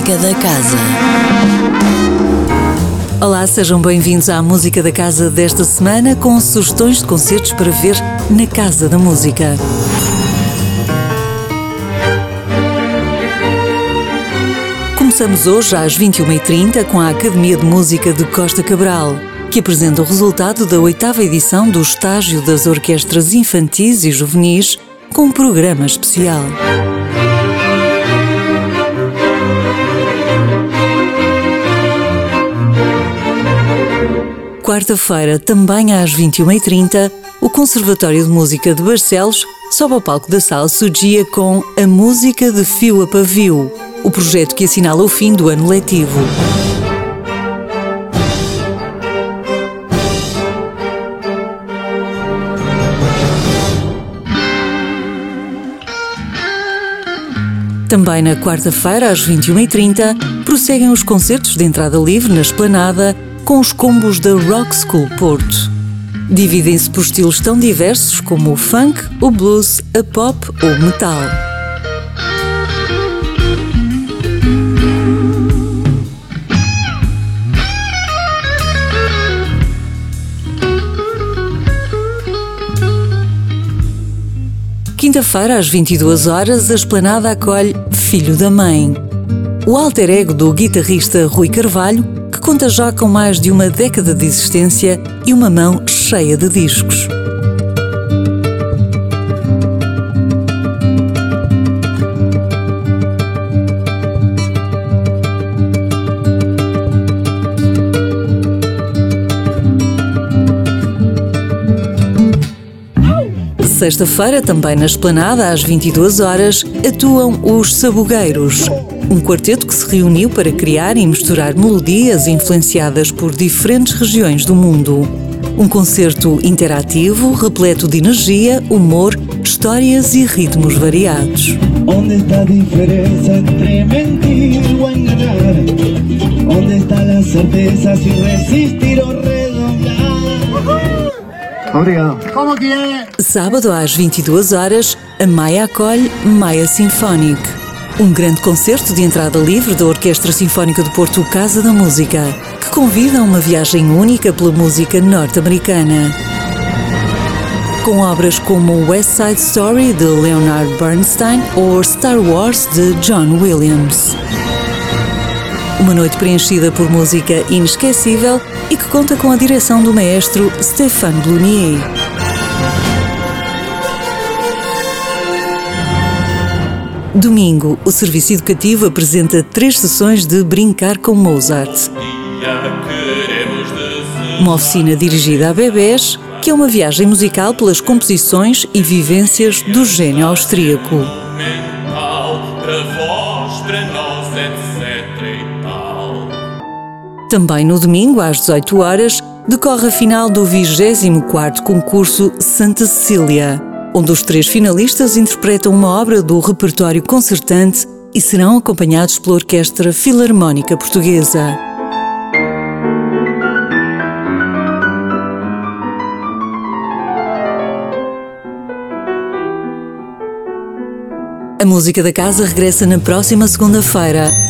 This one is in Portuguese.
Música da Casa. Olá, sejam bem-vindos à Música da Casa desta semana com sugestões de concertos para ver na Casa da Música. Começamos hoje às 21h30 com a Academia de Música de Costa Cabral, que apresenta o resultado da oitava edição do Estágio das Orquestras Infantis e Juvenis com um programa especial. Quarta-feira, também às 21h30, o Conservatório de Música de Barcelos sobe ao palco da Sala Sugia com A Música de Fio a Pavio, o projeto que assinala o fim do ano letivo. Também na quarta-feira, às 21h30, prosseguem os concertos de entrada livre na esplanada com os combos da Rock School Porto. Dividem-se por estilos tão diversos como o funk, o blues, a pop ou o metal. Quinta-feira, às 22 horas, a esplanada acolhe Filho da Mãe. O alter ego do guitarrista Rui Carvalho, que conta já com mais de uma década de existência e uma mão cheia de discos. Sexta-feira, também na esplanada, às 22 horas, atuam os Sabugueiros, um quarteto que se reuniu para criar e misturar melodias influenciadas por diferentes regiões do mundo. Um concerto interativo, repleto de energia, humor, histórias e ritmos variados. Onde está a diferença entre mentir ou enganar? Onde está a certeza se resistir ou redondar? Obrigado. Como que é? Sábado às 22 horas, a Maia acolhe Maia Symphonic. Um grande concerto de entrada livre da Orquestra Sinfónica do Porto Casa da Música, que convida a uma viagem única pela música norte-americana. Com obras como West Side Story de Leonard Bernstein ou Star Wars de John Williams. Uma noite preenchida por música inesquecível e que conta com a direção do maestro Stéphane Blunier. Domingo, o Serviço Educativo apresenta três sessões de Brincar com Mozart. Uma oficina dirigida a bebés, que é uma viagem musical pelas composições e vivências do gênio austríaco. Também no domingo, às 18 horas, decorre a final do 24º concurso Santa Cecília, onde os três finalistas interpretam uma obra do repertório concertante e serão acompanhados pela Orquestra Filarmónica Portuguesa. A música da casa regressa na próxima segunda-feira.